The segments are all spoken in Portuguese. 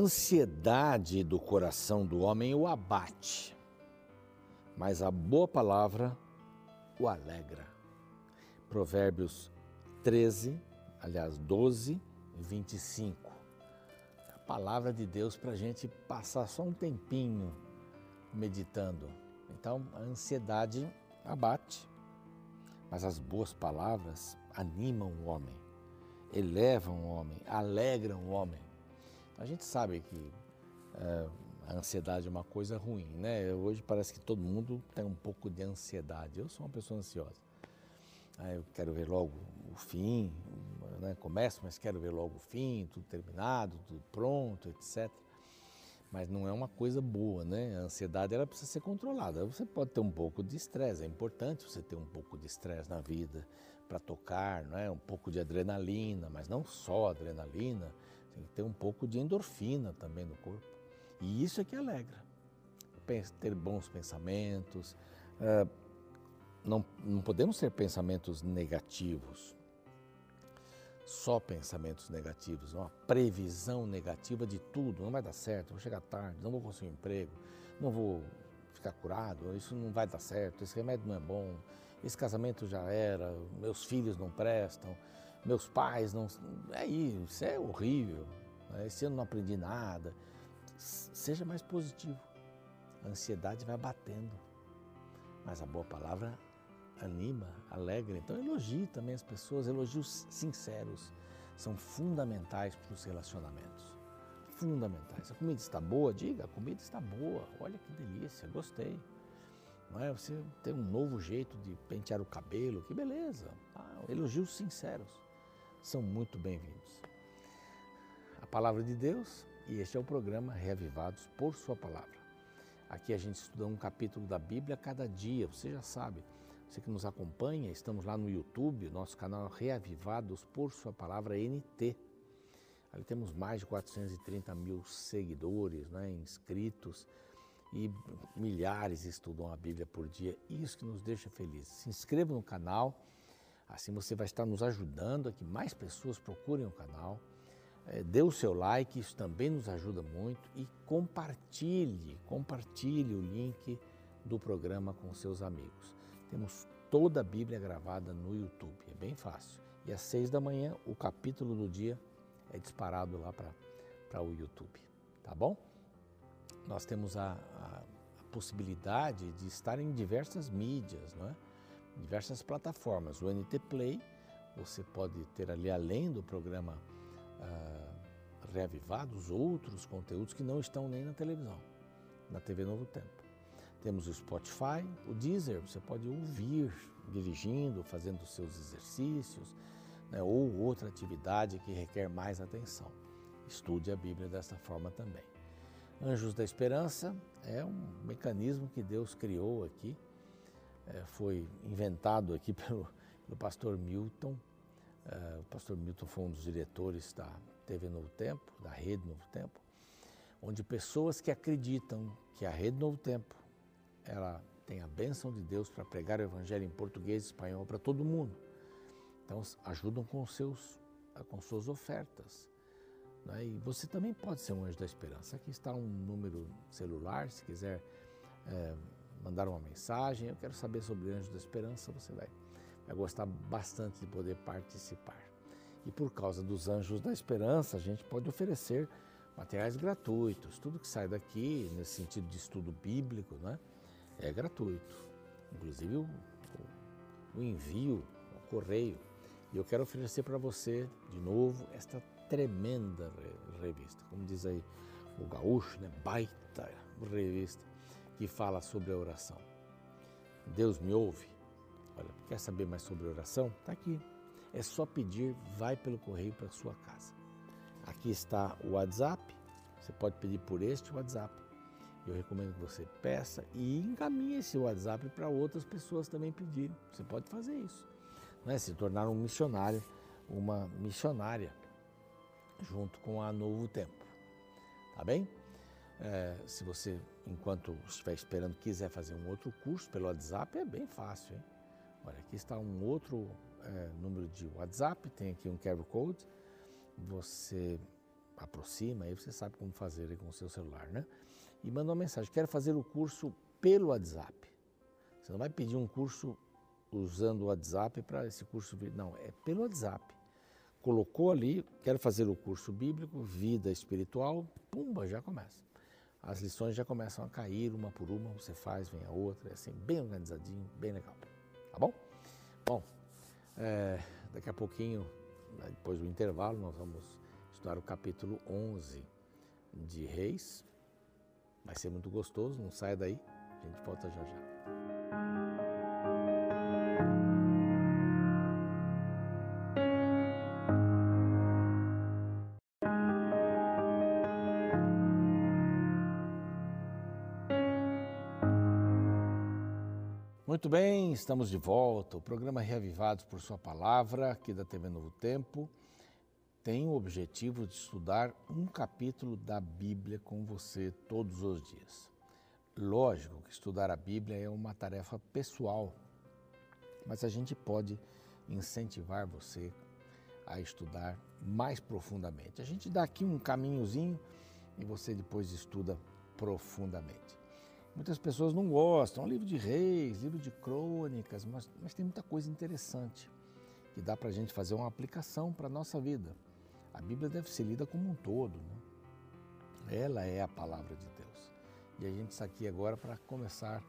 Ansiedade do coração do homem o abate, mas a boa palavra o alegra. Provérbios 13, aliás, 12, 25. A palavra de Deus para a gente passar só um tempinho meditando. Então, a ansiedade abate, mas as boas palavras animam o homem, elevam o homem, alegram o homem. A gente sabe que é, a ansiedade é uma coisa ruim, né? Hoje parece que todo mundo tem um pouco de ansiedade. Eu sou uma pessoa ansiosa. Ah, eu quero ver logo o fim, né? começo, mas quero ver logo o fim, tudo terminado, tudo pronto, etc. Mas não é uma coisa boa, né? A ansiedade ela precisa ser controlada. Você pode ter um pouco de estresse, é importante você ter um pouco de estresse na vida para tocar, não é? Um pouco de adrenalina, mas não só adrenalina tem um pouco de endorfina também no corpo. E isso é que alegra. Ter bons pensamentos. Uh, não, não podemos ter pensamentos negativos. Só pensamentos negativos, uma previsão negativa de tudo. Não vai dar certo, vou chegar tarde, não vou conseguir um emprego, não vou ficar curado, isso não vai dar certo, esse remédio não é bom, esse casamento já era, meus filhos não prestam meus pais não. É isso, isso é horrível. Né? Esse ano não aprendi nada. Seja mais positivo. A ansiedade vai batendo. Mas a boa palavra anima, alegra. Então elogie também as pessoas, elogios sinceros são fundamentais para os relacionamentos. Fundamentais. A comida está boa? Diga, a comida está boa. Olha que delícia, gostei. Não é? Você tem um novo jeito de pentear o cabelo, que beleza. Ah, elogios sinceros são muito bem-vindos. A palavra de Deus e este é o programa Reavivados por Sua Palavra. Aqui a gente estuda um capítulo da Bíblia cada dia, você já sabe. Você que nos acompanha, estamos lá no YouTube, nosso canal Reavivados por Sua Palavra NT. Ali temos mais de 430 mil seguidores, né, inscritos e milhares estudam a Bíblia por dia. Isso que nos deixa felizes. Se inscreva no canal Assim você vai estar nos ajudando a que mais pessoas procurem o canal. É, dê o seu like, isso também nos ajuda muito. E compartilhe, compartilhe o link do programa com seus amigos. Temos toda a Bíblia gravada no YouTube, é bem fácil. E às seis da manhã, o capítulo do dia é disparado lá para o YouTube, tá bom? Nós temos a, a, a possibilidade de estar em diversas mídias, não é? Diversas plataformas. O NT Play, você pode ter ali, além do programa uh, Reavivados, outros conteúdos que não estão nem na televisão, na TV Novo Tempo. Temos o Spotify, o Deezer, você pode ouvir dirigindo, fazendo seus exercícios, né, ou outra atividade que requer mais atenção. Estude a Bíblia dessa forma também. Anjos da Esperança é um mecanismo que Deus criou aqui é, foi inventado aqui pelo, pelo pastor Milton. É, o pastor Milton foi um dos diretores da TV Novo Tempo, da Rede Novo Tempo, onde pessoas que acreditam que a Rede Novo Tempo ela tem a bênção de Deus para pregar o evangelho em português e espanhol para todo mundo. Então ajudam com seus com suas ofertas. Né? E você também pode ser um anjo da esperança. Aqui está um número celular, se quiser é, mandar uma mensagem, eu quero saber sobre Anjos da Esperança, você vai, vai gostar bastante de poder participar. E por causa dos Anjos da Esperança, a gente pode oferecer materiais gratuitos. Tudo que sai daqui, nesse sentido de estudo bíblico, né, é gratuito. Inclusive o, o, o envio, o correio. E eu quero oferecer para você, de novo, esta tremenda revista. Como diz aí o gaúcho, né? baita revista que fala sobre a oração. Deus me ouve? Olha, quer saber mais sobre oração? Está aqui. É só pedir, vai pelo correio para sua casa. Aqui está o WhatsApp, você pode pedir por este WhatsApp. Eu recomendo que você peça e encaminhe esse WhatsApp para outras pessoas também pedirem. Você pode fazer isso. Né? Se tornar um missionário, uma missionária, junto com a Novo Tempo. Tá bem? É, se você, enquanto estiver esperando, quiser fazer um outro curso pelo WhatsApp, é bem fácil. Hein? Olha, aqui está um outro é, número de WhatsApp, tem aqui um QR Code. Você aproxima, aí você sabe como fazer com o seu celular, né? E manda uma mensagem, quero fazer o curso pelo WhatsApp. Você não vai pedir um curso usando o WhatsApp para esse curso vir, não, é pelo WhatsApp. Colocou ali, quero fazer o curso bíblico, vida espiritual, pumba, já começa. As lições já começam a cair uma por uma, você faz, vem a outra, é assim, bem organizadinho, bem legal. Tá bom? Bom, é, daqui a pouquinho, depois do intervalo, nós vamos estudar o capítulo 11 de Reis. Vai ser muito gostoso, não saia daí, a gente volta já já. Muito bem, estamos de volta. O programa Reavivados por Sua Palavra, aqui da TV Novo Tempo, tem o objetivo de estudar um capítulo da Bíblia com você todos os dias. Lógico que estudar a Bíblia é uma tarefa pessoal, mas a gente pode incentivar você a estudar mais profundamente. A gente dá aqui um caminhozinho e você depois estuda profundamente. Muitas pessoas não gostam, livro de reis, livro de crônicas, mas, mas tem muita coisa interessante que dá para a gente fazer uma aplicação para a nossa vida. A Bíblia deve ser lida como um todo, né? ela é a palavra de Deus. E a gente está aqui agora para começar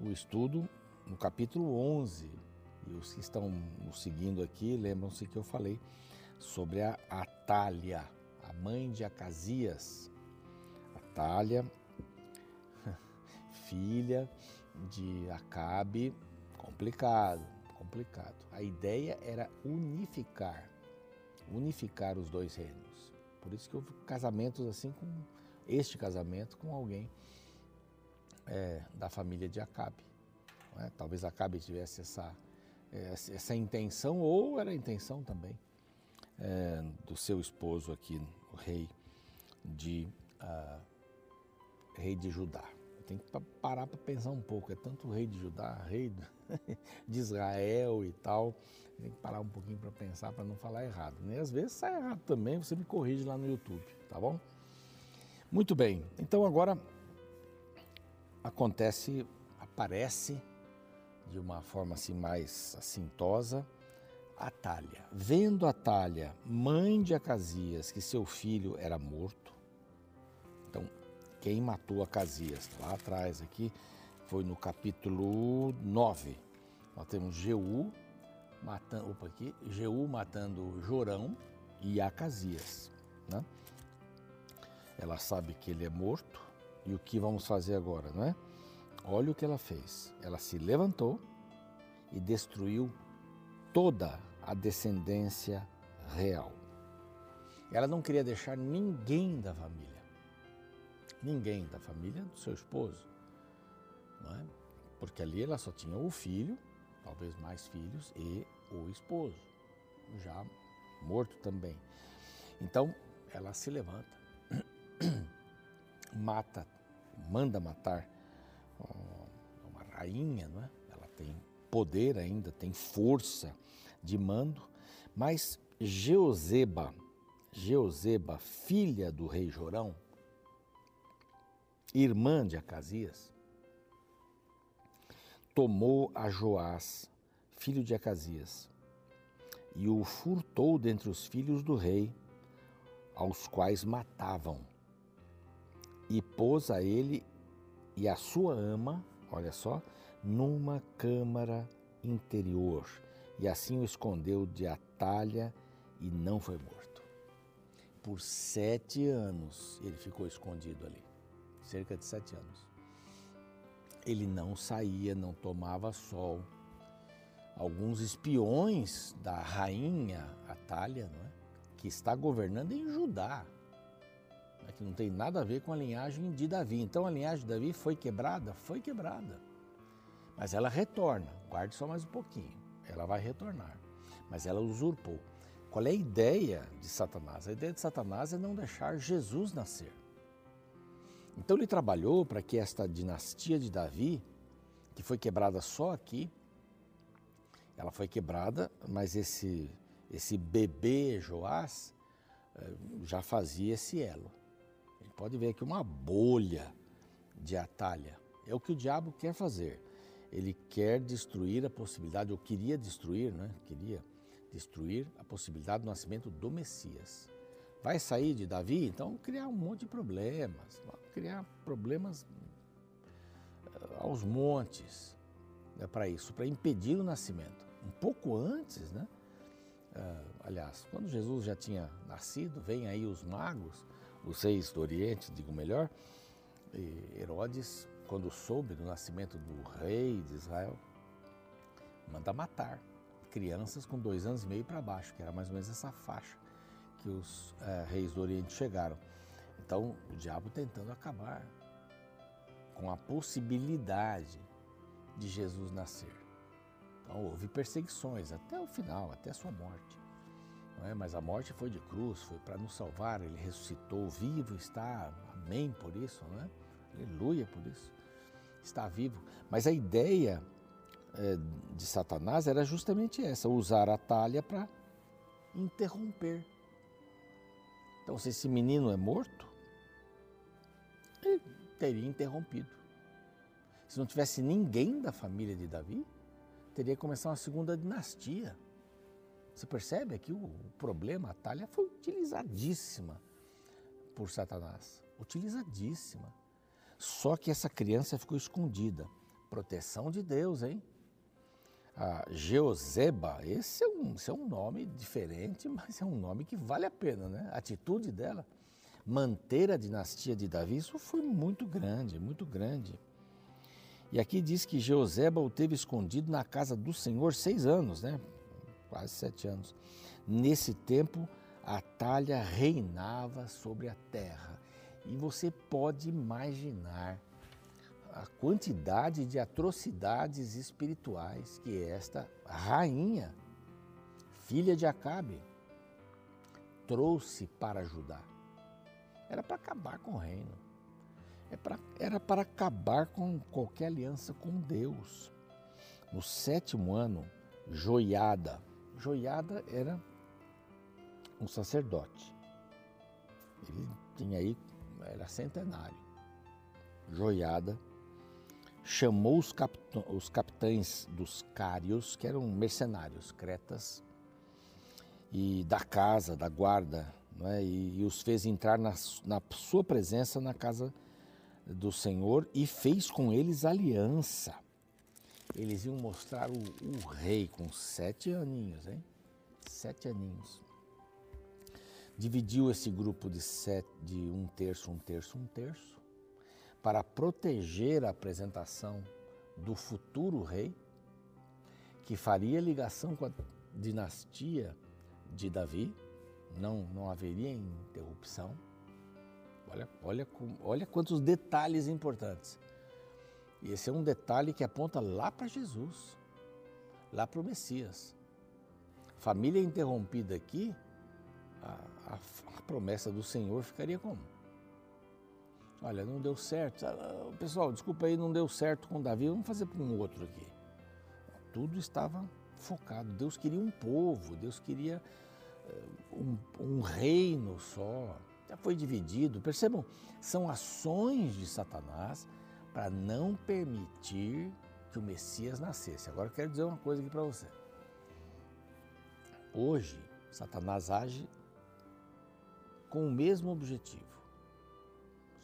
o estudo no capítulo 11. E os que estão nos seguindo aqui lembram-se que eu falei sobre a Atália, a mãe de Acasias. Atália filha de Acabe, complicado, complicado. A ideia era unificar, unificar os dois reinos. Por isso que houve casamentos assim com este casamento com alguém é, da família de Acabe. É? Talvez Acabe tivesse essa, essa intenção, ou era a intenção também é, do seu esposo aqui, o rei de, uh, rei de Judá. Tem que parar para pensar um pouco. É tanto rei de Judá, rei de Israel e tal. Tem que parar um pouquinho para pensar, para não falar errado. Né? às vezes sai errado também, você me corrige lá no YouTube, tá bom? Muito bem. Então agora acontece, aparece de uma forma assim mais assintosa, Atalha. Vendo Atalha, mãe de Acasias, que seu filho era morto, quem matou Acasias. Lá atrás aqui foi no capítulo 9. Nós temos Jeú matando, opa, aqui, Jeú matando Jorão e Acasias. Né? Ela sabe que ele é morto e o que vamos fazer agora, não é? Olha o que ela fez. Ela se levantou e destruiu toda a descendência real. Ela não queria deixar ninguém da família ninguém da família do seu esposo, não é? Porque ali ela só tinha o filho, talvez mais filhos, e o esposo, já morto também. Então ela se levanta, mata, manda matar uma rainha, não é? Ela tem poder ainda, tem força de mando, mas Geozeba, Geozeba, filha do rei Jorão, irmã de Acasias, tomou a Joás, filho de Acasias, e o furtou dentre os filhos do rei, aos quais matavam, e pôs a ele e a sua ama, olha só, numa câmara interior, e assim o escondeu de Atalha e não foi morto. Por sete anos ele ficou escondido ali cerca de sete anos. Ele não saía, não tomava sol. Alguns espiões da rainha Atália, não é? que está governando em Judá, né? que não tem nada a ver com a linhagem de Davi. Então a linhagem de Davi foi quebrada? Foi quebrada. Mas ela retorna, guarde só mais um pouquinho. Ela vai retornar. Mas ela usurpou. Qual é a ideia de Satanás? A ideia de Satanás é não deixar Jesus nascer. Então ele trabalhou para que esta dinastia de Davi, que foi quebrada só aqui, ela foi quebrada, mas esse, esse bebê Joás eh, já fazia esse elo. Gente pode ver aqui uma bolha de Atalha. É o que o diabo quer fazer. Ele quer destruir a possibilidade, ou queria destruir, né? Queria destruir a possibilidade do nascimento do Messias. Vai sair de Davi, então criar um monte de problemas, criar problemas eh, aos montes né, para isso, para impedir o nascimento. Um pouco antes, né? Uh, aliás, quando Jesus já tinha nascido, vem aí os magos, os reis do Oriente, digo melhor, Herodes, quando soube do nascimento do rei de Israel, manda matar crianças com dois anos e meio para baixo, que era mais ou menos essa faixa que os uh, reis do Oriente chegaram. Então, o diabo tentando acabar com a possibilidade de Jesus nascer. Então, houve perseguições até o final, até a sua morte. É? Mas a morte foi de cruz, foi para nos salvar, ele ressuscitou, vivo está, amém por isso, não é? Aleluia por isso. Está vivo. Mas a ideia é, de Satanás era justamente essa: usar a talha para interromper. Então, se esse menino é morto, ele teria interrompido. Se não tivesse ninguém da família de Davi, teria que começar uma segunda dinastia. Você percebe aqui o problema, a talha foi utilizadíssima por Satanás. Utilizadíssima. Só que essa criança ficou escondida. Proteção de Deus, hein? A Geozeba, esse é, um, esse é um nome diferente, mas é um nome que vale a pena, né? A atitude dela, manter a dinastia de Davi, isso foi muito grande, muito grande. E aqui diz que Jeozeba o teve escondido na casa do Senhor seis anos, né? quase sete anos. Nesse tempo, a talha reinava sobre a terra. E você pode imaginar a quantidade de atrocidades espirituais que esta rainha, filha de Acabe, trouxe para Judá. Era para acabar com o reino. É era para acabar com qualquer aliança com Deus. No sétimo ano, Joiada. Joiada era um sacerdote. Ele tinha aí, era centenário. Joiada chamou os, os capitães dos cários, que eram mercenários, cretas, e da casa, da guarda, é? e, e, os fez entrar na, na sua presença na casa do Senhor e fez com eles aliança. Eles iam mostrar o, o rei com sete aninhos, hein? Sete aninhos. Dividiu esse grupo de, sete, de um terço, um terço, um terço, para proteger a apresentação do futuro rei, que faria ligação com a dinastia de Davi, não, não haveria interrupção Olha, olha, olha quantos detalhes importantes. E esse é um detalhe que aponta lá para Jesus, lá para o Messias. Família interrompida aqui, a, a, a, promessa do Senhor ficaria como? Olha, não deu certo. Ah, pessoal, desculpa aí, não deu certo com Davi, vamos fazer para um outro aqui. Tudo estava focado. Deus queria um povo, Deus queria eh, um, um reino só já foi dividido. Percebam, são ações de Satanás para não permitir que o Messias nascesse. Agora quero dizer uma coisa aqui para você. Hoje, Satanás age com o mesmo objetivo.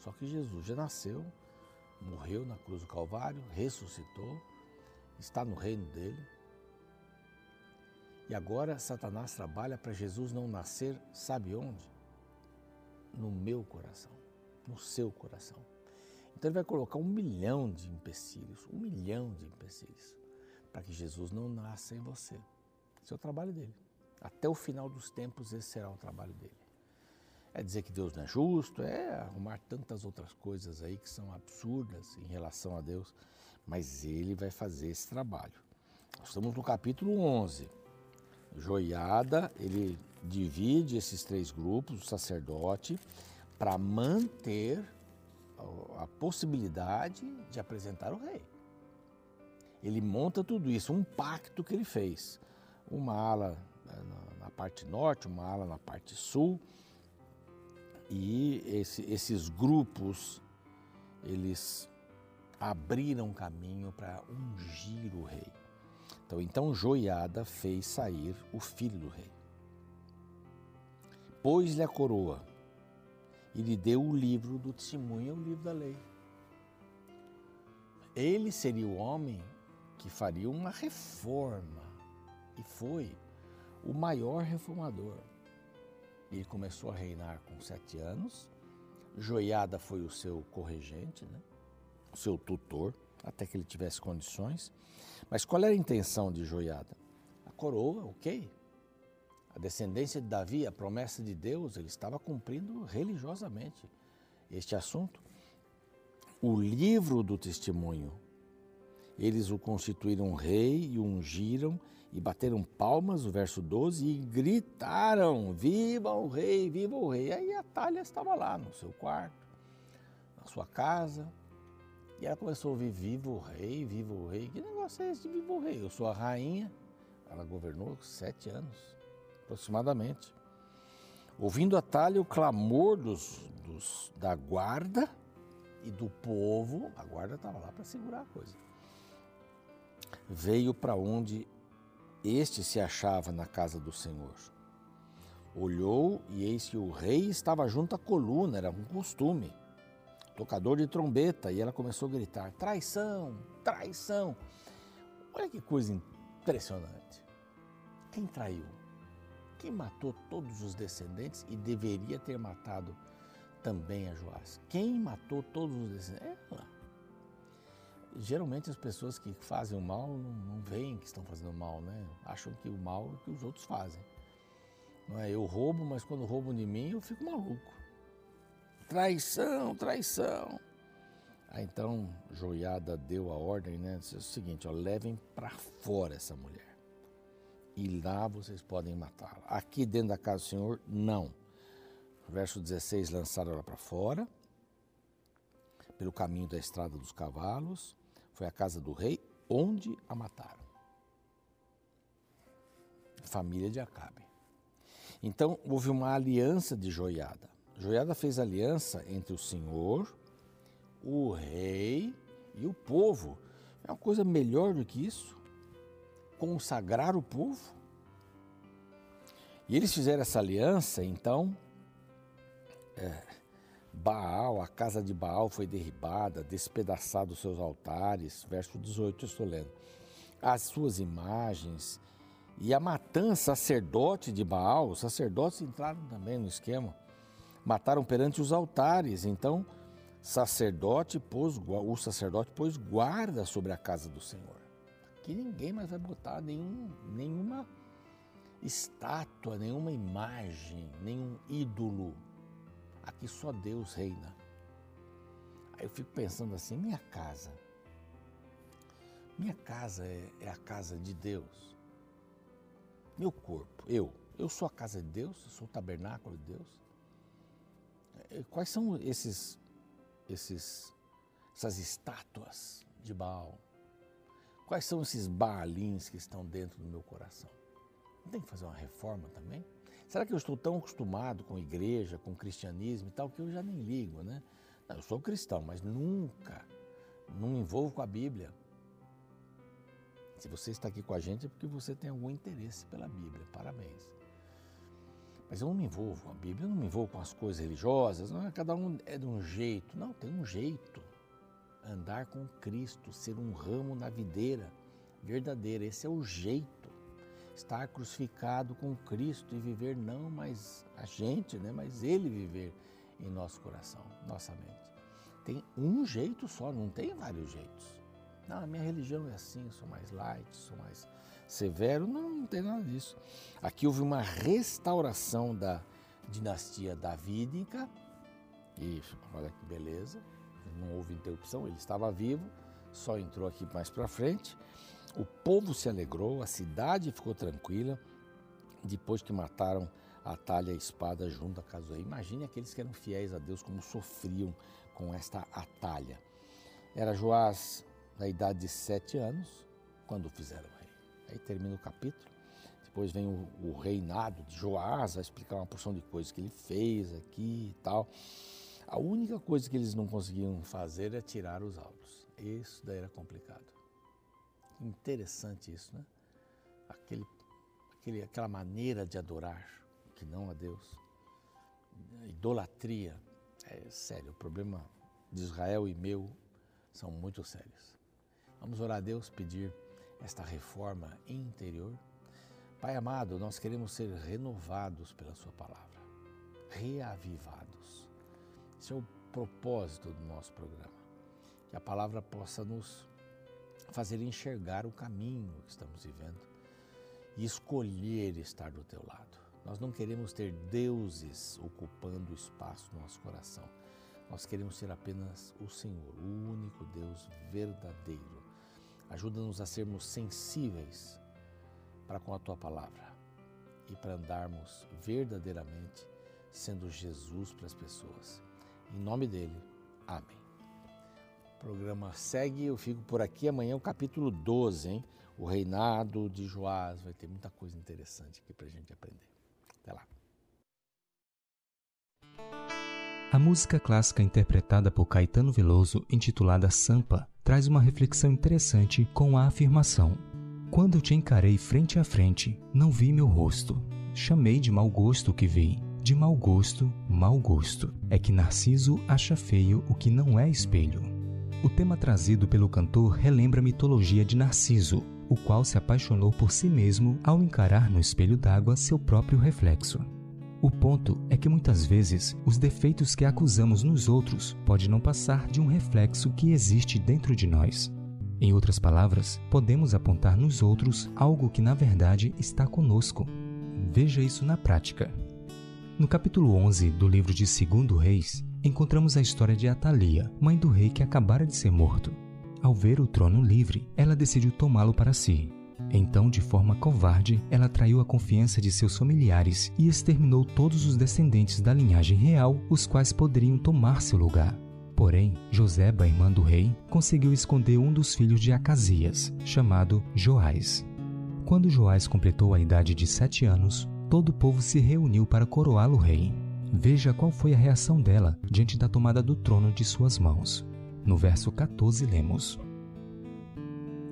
Só que Jesus já nasceu, morreu na cruz do Calvário, ressuscitou, está no reino dele. E agora Satanás trabalha para Jesus não nascer, sabe onde? no meu coração, no seu coração. Então ele vai colocar um milhão de empecilhos, um milhão de empecilhos, para que Jesus não nasça em você. Esse é o trabalho dele. Até o final dos tempos, esse será o trabalho dele. É dizer que Deus não é justo, é arrumar tantas outras coisas aí que são absurdas em relação a Deus, mas ele vai fazer esse trabalho. Nós estamos no capítulo 11. Joiada, ele divide esses três grupos, o sacerdote, para manter a possibilidade de apresentar o rei. Ele monta tudo isso, um pacto que ele fez. Uma ala eh, na parte norte, uma ala na parte sul, E esse, esses grupos, eles abriram caminho para ungir o rei. Então, então Joiada fez sair o filho do rei. Pôs-lhe a coroa e lhe deu o livro do testemunho, o livro da lei. Ele seria o homem que faria uma reforma e foi o maior reformador. Ele começou a reinar com sete anos. Joiada foi o seu corregente, né? o seu tutor, até que ele tivesse condições. Mas qual era a intenção de Joiada? A coroa, ok. A descendência de Davi, a promessa de Deus, ele estava cumprindo religiosamente este assunto. O livro do testemunho, eles o constituíram rei e ungiram e bateram palmas, o verso 12, e gritaram: Viva o rei, viva o rei. Aí a Talha estava lá no seu quarto, na sua casa, e ela começou a ouvir: Viva o rei, viva o rei. Que negócio é esse de viva o rei? Eu sou a rainha. Ela governou sete anos, aproximadamente. Ouvindo a Talha o clamor dos, dos, da guarda e do povo, a guarda estava lá para segurar a coisa. Veio para onde este se achava na casa do Senhor. Olhou e eis que o rei estava junto à coluna, era um costume, tocador de trombeta, e ela começou a gritar: traição, traição. Olha que coisa impressionante. Quem traiu? Quem matou todos os descendentes e deveria ter matado também a Joás? Quem matou todos os descendentes? Ela geralmente as pessoas que fazem o mal não, não veem que estão fazendo mal, né? Acham que o mal é que os outros fazem. Não é? Eu roubo, mas quando roubam de mim eu fico maluco. Traição, traição. Aí então Joiada deu a ordem, né? Disse o seguinte: ó, levem para fora essa mulher. E lá vocês podem matá-la. Aqui dentro da casa do Senhor, não. Verso 16: lançaram ela para fora, pelo caminho da estrada dos cavalos, foi a casa do rei onde a mataram. Família de Acabe. Então houve uma aliança de Joiada. Joiada fez aliança entre o Senhor, o rei e o povo. É uma coisa melhor do que isso? Consagrar o povo? E eles fizeram essa aliança, então, é, Baal, a casa de Baal foi derribada, despedaçados seus altares, verso 18 eu estou lendo. As suas imagens e a matança sacerdote de Baal, os sacerdotes entraram também no esquema, mataram perante os altares, então sacerdote pôs, o sacerdote pôs guarda sobre a casa do Senhor. Que ninguém mais vai botar nenhum, nenhuma estátua, nenhuma imagem, nenhum ídolo Aqui só Deus reina. Aí eu fico pensando assim: minha casa. Minha casa é, é a casa de Deus. Meu corpo, eu. Eu sou a casa de Deus, eu sou o tabernáculo de Deus. É, quais são esses, esses, essas estátuas de Baal? Quais são esses baalins que estão dentro do meu coração? Tem que fazer uma reforma também? Será que eu estou tão acostumado com igreja, com cristianismo e tal, que eu já nem ligo, né? Não, eu sou cristão, mas nunca, não me envolvo com a Bíblia. Se você está aqui com a gente é porque você tem algum interesse pela Bíblia, parabéns. Mas eu não me envolvo com a Bíblia, eu não me envolvo com as coisas religiosas, não é cada um é de um jeito. Não, tem um jeito. Andar com Cristo, ser um ramo na videira verdadeira, esse é o jeito estar crucificado com Cristo e viver não mais a gente, né, mas Ele viver em nosso coração, nossa mente. Tem um jeito só, não tem vários jeitos. Não, a minha religião é assim, sou mais light, sou mais severo. Não, não tem nada disso. Aqui houve uma restauração da dinastia davídica. E olha que beleza, não houve interrupção, ele estava vivo, só entrou aqui mais para frente. O povo se alegrou, a cidade ficou tranquila depois que mataram a talha e a espada junto do rei. Imagine aqueles que eram fiéis a Deus como sofriam com esta atalha. Era Joás na idade de sete anos quando fizeram o rei. Aí termina o capítulo. Depois vem o, o reinado de Joás, vai explicar uma porção de coisas que ele fez aqui e tal. A única coisa que eles não conseguiam fazer é tirar os áureos. Isso daí era complicado. Interessante isso, né? Aquele, aquele, aquela maneira de adorar, que não a Deus. Idolatria. É sério, o problema de Israel e meu são muito sérios. Vamos orar a Deus, pedir esta reforma interior. Pai amado, nós queremos ser renovados pela Sua palavra, reavivados. Esse é o propósito do nosso programa. Que a palavra possa nos fazer enxergar o caminho que estamos vivendo e escolher estar do teu lado. Nós não queremos ter deuses ocupando espaço no nosso coração. Nós queremos ser apenas o Senhor, o único Deus verdadeiro. Ajuda-nos a sermos sensíveis para com a tua palavra e para andarmos verdadeiramente sendo Jesus para as pessoas. Em nome dele, amém. Programa segue, eu fico por aqui. Amanhã é o capítulo 12, hein? O reinado de Joás. Vai ter muita coisa interessante aqui para gente aprender. Até lá. A música clássica interpretada por Caetano Veloso, intitulada Sampa, traz uma reflexão interessante com a afirmação: Quando te encarei frente a frente, não vi meu rosto. Chamei de mau gosto o que vi de mau gosto, mau gosto. É que Narciso acha feio o que não é espelho. O tema trazido pelo cantor relembra a mitologia de Narciso, o qual se apaixonou por si mesmo ao encarar no espelho d'água seu próprio reflexo. O ponto é que muitas vezes os defeitos que acusamos nos outros pode não passar de um reflexo que existe dentro de nós. Em outras palavras, podemos apontar nos outros algo que na verdade está conosco. Veja isso na prática. No capítulo 11 do livro de 2 Reis, encontramos a história de Atalia, mãe do rei que acabara de ser morto. Ao ver o trono livre, ela decidiu tomá-lo para si. Então, de forma covarde, ela traiu a confiança de seus familiares e exterminou todos os descendentes da linhagem real, os quais poderiam tomar seu lugar. Porém, Joseba, irmã do rei, conseguiu esconder um dos filhos de Acasias, chamado Joás. Quando Joás completou a idade de sete anos, todo o povo se reuniu para coroá-lo rei. Veja qual foi a reação dela diante da tomada do trono de suas mãos. No verso 14 lemos: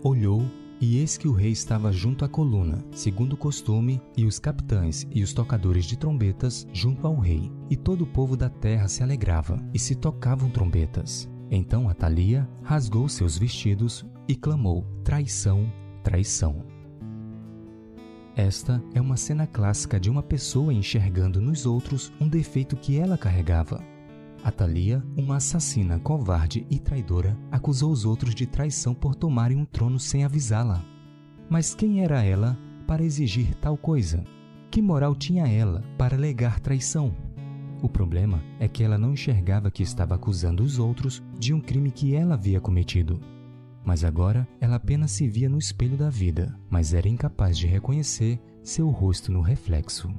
Olhou, e eis que o rei estava junto à coluna, segundo o costume, e os capitães e os tocadores de trombetas junto ao rei, e todo o povo da terra se alegrava, e se tocavam trombetas. Então Atalia rasgou seus vestidos e clamou: Traição, traição. Esta é uma cena clássica de uma pessoa enxergando nos outros um defeito que ela carregava. Atalia, uma assassina covarde e traidora, acusou os outros de traição por tomarem um trono sem avisá-la. Mas quem era ela para exigir tal coisa? Que moral tinha ela para alegar traição? O problema é que ela não enxergava que estava acusando os outros de um crime que ela havia cometido. Mas agora ela apenas se via no espelho da vida, mas era incapaz de reconhecer seu rosto no reflexo.